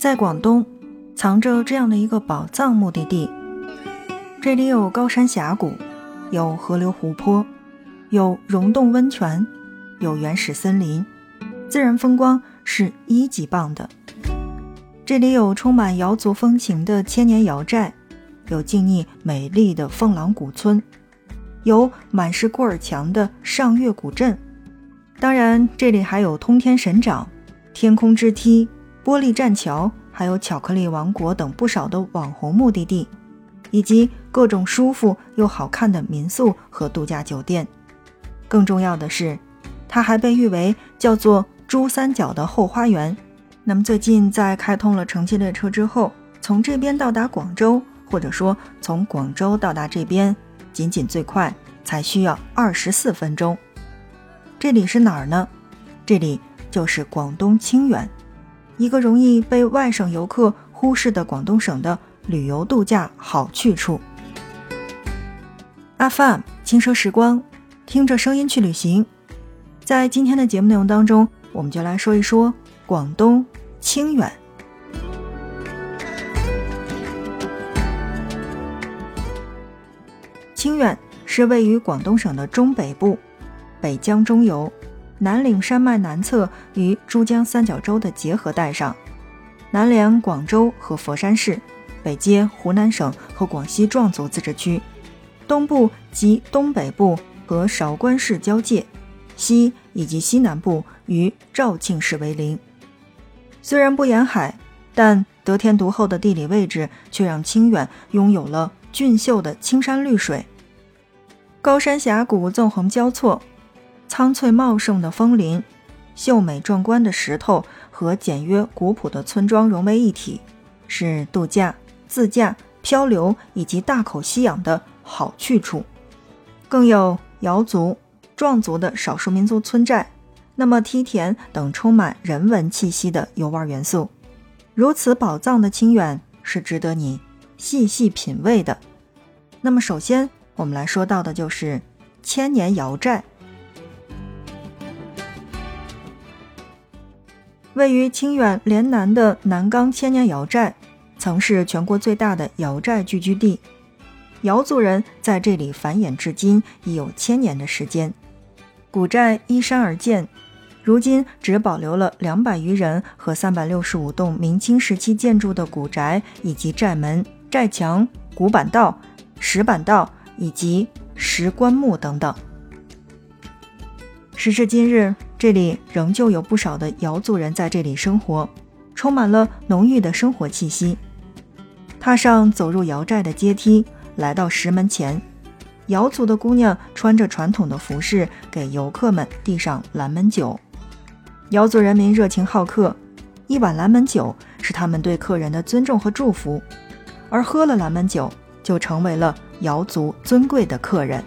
在广东，藏着这样的一个宝藏目的地，这里有高山峡谷，有河流湖泊，有溶洞温泉，有原始森林，自然风光是一级棒的。这里有充满瑶族风情的千年瑶寨，有静谧美丽的凤廊古村，有满是过儿墙的上月古镇。当然，这里还有通天神掌、天空之梯、玻璃栈桥，还有巧克力王国等不少的网红目的地，以及各种舒服又好看的民宿和度假酒店。更重要的是，它还被誉为叫做“珠三角的后花园”。那么最近在开通了城际列车之后，从这边到达广州，或者说从广州到达这边，仅仅最快才需要二十四分钟。这里是哪儿呢？这里就是广东清远，一个容易被外省游客忽视的广东省的旅游度假好去处。FM 轻奢时光，听着声音去旅行。在今天的节目内容当中，我们就来说一说。广东清远，清远是位于广东省的中北部，北江中游，南岭山脉南侧与珠江三角洲的结合带上，南连广州和佛山市，北接湖南省和广西壮族自治区，东部及东北部和韶关市交界，西以及西南部与肇庆市为邻。虽然不沿海，但得天独厚的地理位置却让清远拥有了俊秀的青山绿水、高山峡谷纵横交错、苍翠茂盛的枫林、秀美壮观的石头和简约古朴的村庄融为一体，是度假、自驾、漂流以及大口吸氧的好去处。更有瑶族、壮族的少数民族村寨。那么梯田等充满人文气息的游玩元素，如此宝藏的清远是值得你细细品味的。那么首先我们来说到的就是千年瑶寨，位于清远连南的南岗千年瑶寨，曾是全国最大的瑶寨聚居地，瑶族人在这里繁衍至今已有千年的时间，古寨依山而建。如今只保留了两百余人和三百六十五栋明清时期建筑的古宅，以及寨门、寨墙、古板道、石板道以及石棺木等等。时至今日，这里仍旧有不少的瑶族人在这里生活，充满了浓郁的生活气息。踏上走入瑶寨的阶梯，来到石门前，瑶族的姑娘穿着传统的服饰，给游客们递上蓝门酒。瑶族人民热情好客，一碗蓝门酒是他们对客人的尊重和祝福，而喝了蓝门酒就成为了瑶族尊贵的客人。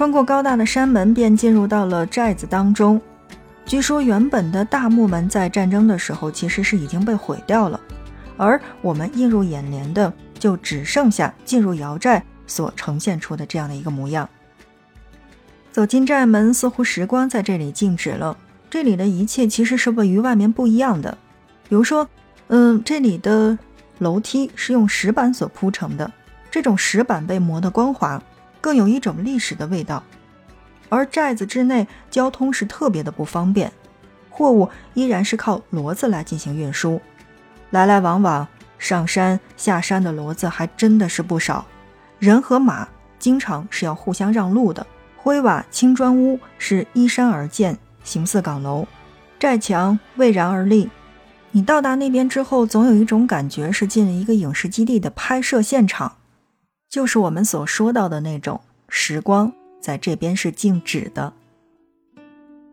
穿过高大的山门，便进入到了寨子当中。据说原本的大木门在战争的时候其实是已经被毁掉了，而我们映入眼帘的就只剩下进入瑶寨所呈现出的这样的一个模样。走进寨门，似乎时光在这里静止了。这里的一切其实是与外面不一样的。比如说，嗯，这里的楼梯是用石板所铺成的，这种石板被磨得光滑，更有一种历史的味道。而寨子之内交通是特别的不方便，货物依然是靠骡子来进行运输，来来往往上山下山的骡子还真的是不少，人和马经常是要互相让路的。灰瓦青砖屋是依山而建，形似岗楼，寨墙巍然而立。你到达那边之后，总有一种感觉是进了一个影视基地的拍摄现场，就是我们所说到的那种时光在这边是静止的。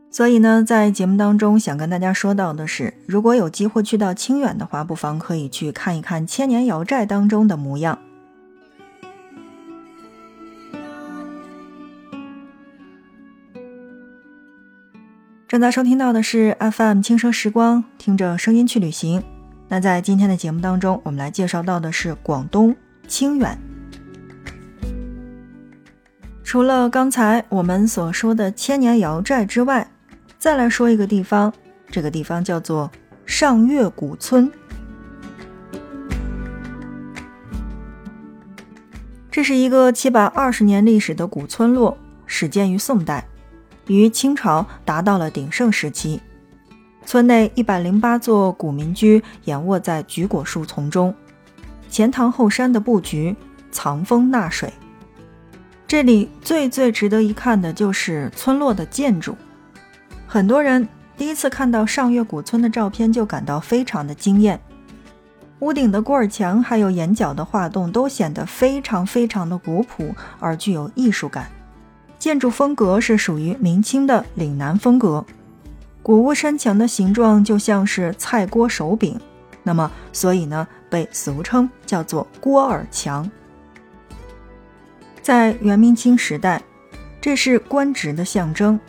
所以呢，在节目当中想跟大家说到的是，如果有机会去到清远的话，不妨可以去看一看千年瑶寨当中的模样。正在收听到的是 FM 轻声时光，听着声音去旅行。那在今天的节目当中，我们来介绍到的是广东清远。除了刚才我们所说的千年瑶寨之外，再来说一个地方，这个地方叫做上月古村。这是一个七百二十年历史的古村落，始建于宋代，于清朝达到了鼎盛时期。村内一百零八座古民居掩卧在橘果树丛中，前塘后山的布局藏风纳水。这里最最值得一看的就是村落的建筑。很多人第一次看到上月古村的照片就感到非常的惊艳，屋顶的过耳墙还有檐角的画栋都显得非常非常的古朴而具有艺术感。建筑风格是属于明清的岭南风格。古屋山墙的形状就像是菜锅手柄，那么所以呢被俗称叫做锅耳墙。在元明清时代，这是官职的象征，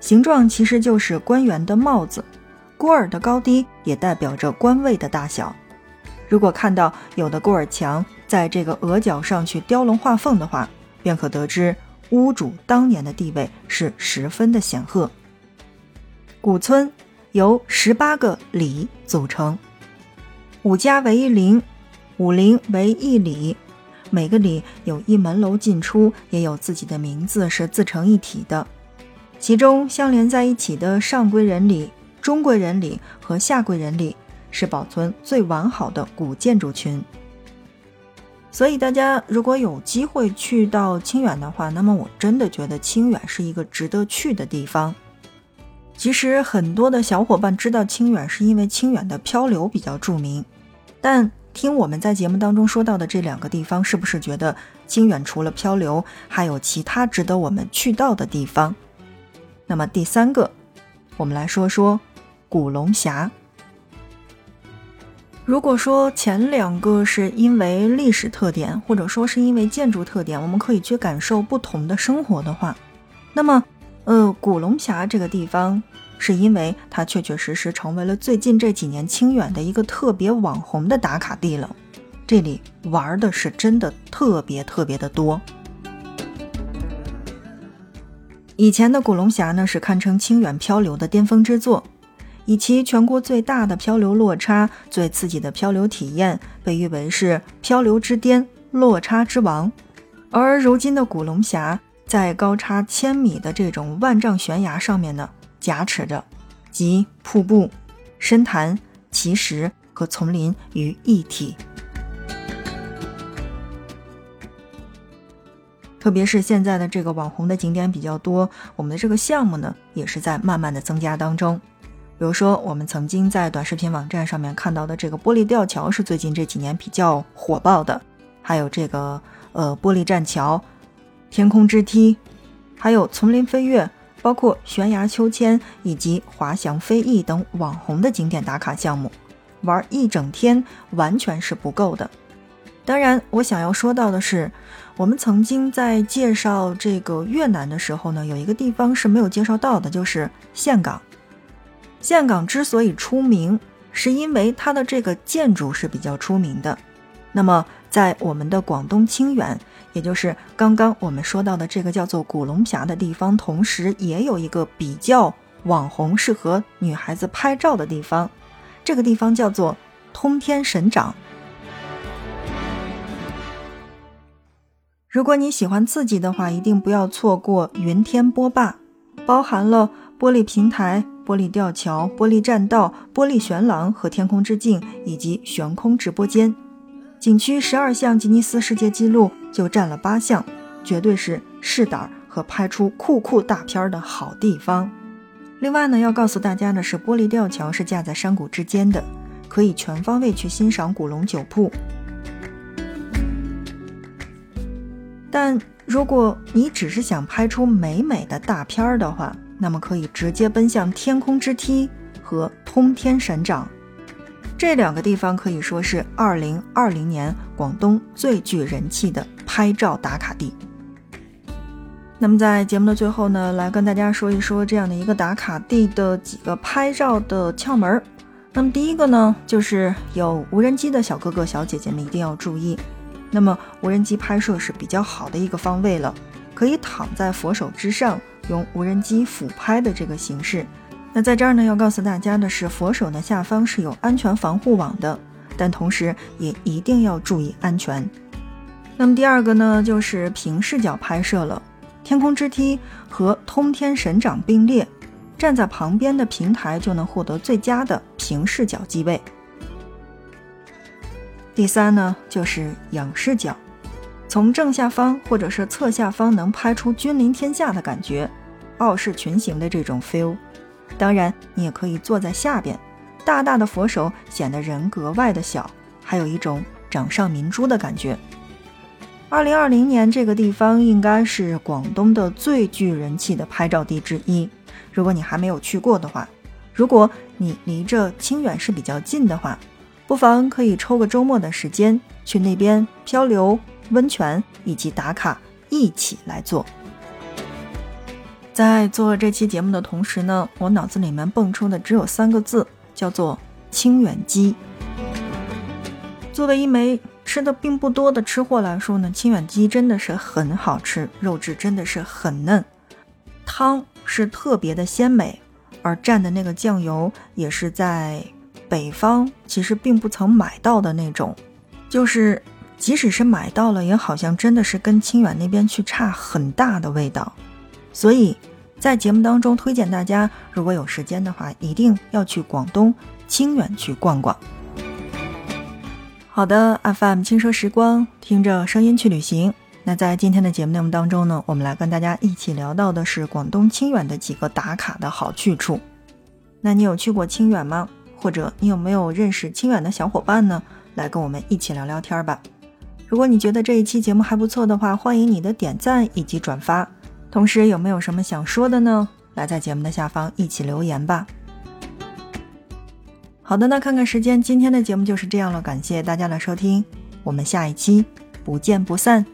形状其实就是官员的帽子，锅耳的高低也代表着官位的大小。如果看到有的锅耳墙在这个额角上去雕龙画凤的话，便可得知屋主当年的地位是十分的显赫。古村由十八个里组成，五家为一邻，五邻为一里，每个里有一门楼进出，也有自己的名字，是自成一体的。其中相连在一起的上归人里、中归人里和下归人里，是保存最完好的古建筑群。所以大家如果有机会去到清远的话，那么我真的觉得清远是一个值得去的地方。其实很多的小伙伴知道清远，是因为清远的漂流比较著名。但听我们在节目当中说到的这两个地方，是不是觉得清远除了漂流，还有其他值得我们去到的地方？那么第三个，我们来说说古龙峡。如果说前两个是因为历史特点，或者说是因为建筑特点，我们可以去感受不同的生活的话，那么。呃，古龙峡这个地方，是因为它确确实实成为了最近这几年清远的一个特别网红的打卡地了。这里玩的是真的特别特别的多。以前的古龙峡呢，是堪称清远漂流的巅峰之作，以其全国最大的漂流落差、最刺激的漂流体验，被誉为是漂流之巅、落差之王。而如今的古龙峡。在高差千米的这种万丈悬崖上面呢，夹持着集瀑布、深潭、奇石和丛林于一体。特别是现在的这个网红的景点比较多，我们的这个项目呢，也是在慢慢的增加当中。比如说，我们曾经在短视频网站上面看到的这个玻璃吊桥，是最近这几年比较火爆的。还有这个呃玻璃栈桥。天空之梯，还有丛林飞跃，包括悬崖秋千以及滑翔飞翼等网红的景点打卡项目，玩一整天完全是不够的。当然，我想要说到的是，我们曾经在介绍这个越南的时候呢，有一个地方是没有介绍到的，就是岘港。岘港之所以出名，是因为它的这个建筑是比较出名的。那么，在我们的广东清远。也就是刚刚我们说到的这个叫做古龙峡的地方，同时也有一个比较网红、适合女孩子拍照的地方。这个地方叫做通天神掌。如果你喜欢刺激的话，一定不要错过云天波坝，包含了玻璃平台、玻璃吊桥、玻璃栈道、玻璃悬廊和天空之镜，以及悬空直播间。景区十二项吉尼斯世界纪录就占了八项，绝对是试胆和拍出酷酷大片的好地方。另外呢，要告诉大家的是，玻璃吊桥是架在山谷之间的，可以全方位去欣赏古龙酒铺。但如果你只是想拍出美美的大片儿的话，那么可以直接奔向天空之梯和通天神掌。这两个地方可以说是二零二零年广东最具人气的拍照打卡地。那么在节目的最后呢，来跟大家说一说这样的一个打卡地的几个拍照的窍门。那么第一个呢，就是有无人机的小哥哥小姐姐们一定要注意。那么无人机拍摄是比较好的一个方位了，可以躺在佛手之上，用无人机俯拍的这个形式。那在这儿呢，要告诉大家的是，佛手的下方是有安全防护网的，但同时也一定要注意安全。那么第二个呢，就是平视角拍摄了，天空之梯和通天神掌并列，站在旁边的平台就能获得最佳的平视角机位。第三呢，就是仰视角，从正下方或者是侧下方能拍出君临天下的感觉，傲视群雄的这种 feel。当然，你也可以坐在下边，大大的佛手显得人格外的小，还有一种掌上明珠的感觉。二零二零年这个地方应该是广东的最具人气的拍照地之一。如果你还没有去过的话，如果你离着清远是比较近的话。不妨可以抽个周末的时间去那边漂流、温泉以及打卡一起来做。在做这期节目的同时呢，我脑子里面蹦出的只有三个字，叫做清远鸡。作为一枚吃的并不多的吃货来说呢，清远鸡真的是很好吃，肉质真的是很嫩，汤是特别的鲜美，而蘸的那个酱油也是在。北方其实并不曾买到的那种，就是即使是买到了，也好像真的是跟清远那边去差很大的味道。所以在节目当中推荐大家，如果有时间的话，一定要去广东清远去逛逛。好的，FM 轻奢时光，听着声音去旅行。那在今天的节目内容当中呢，我们来跟大家一起聊到的是广东清远的几个打卡的好去处。那你有去过清远吗？或者你有没有认识清远的小伙伴呢？来跟我们一起聊聊天吧。如果你觉得这一期节目还不错的话，欢迎你的点赞以及转发。同时，有没有什么想说的呢？来在节目的下方一起留言吧。好的，那看看时间，今天的节目就是这样了。感谢大家的收听，我们下一期不见不散。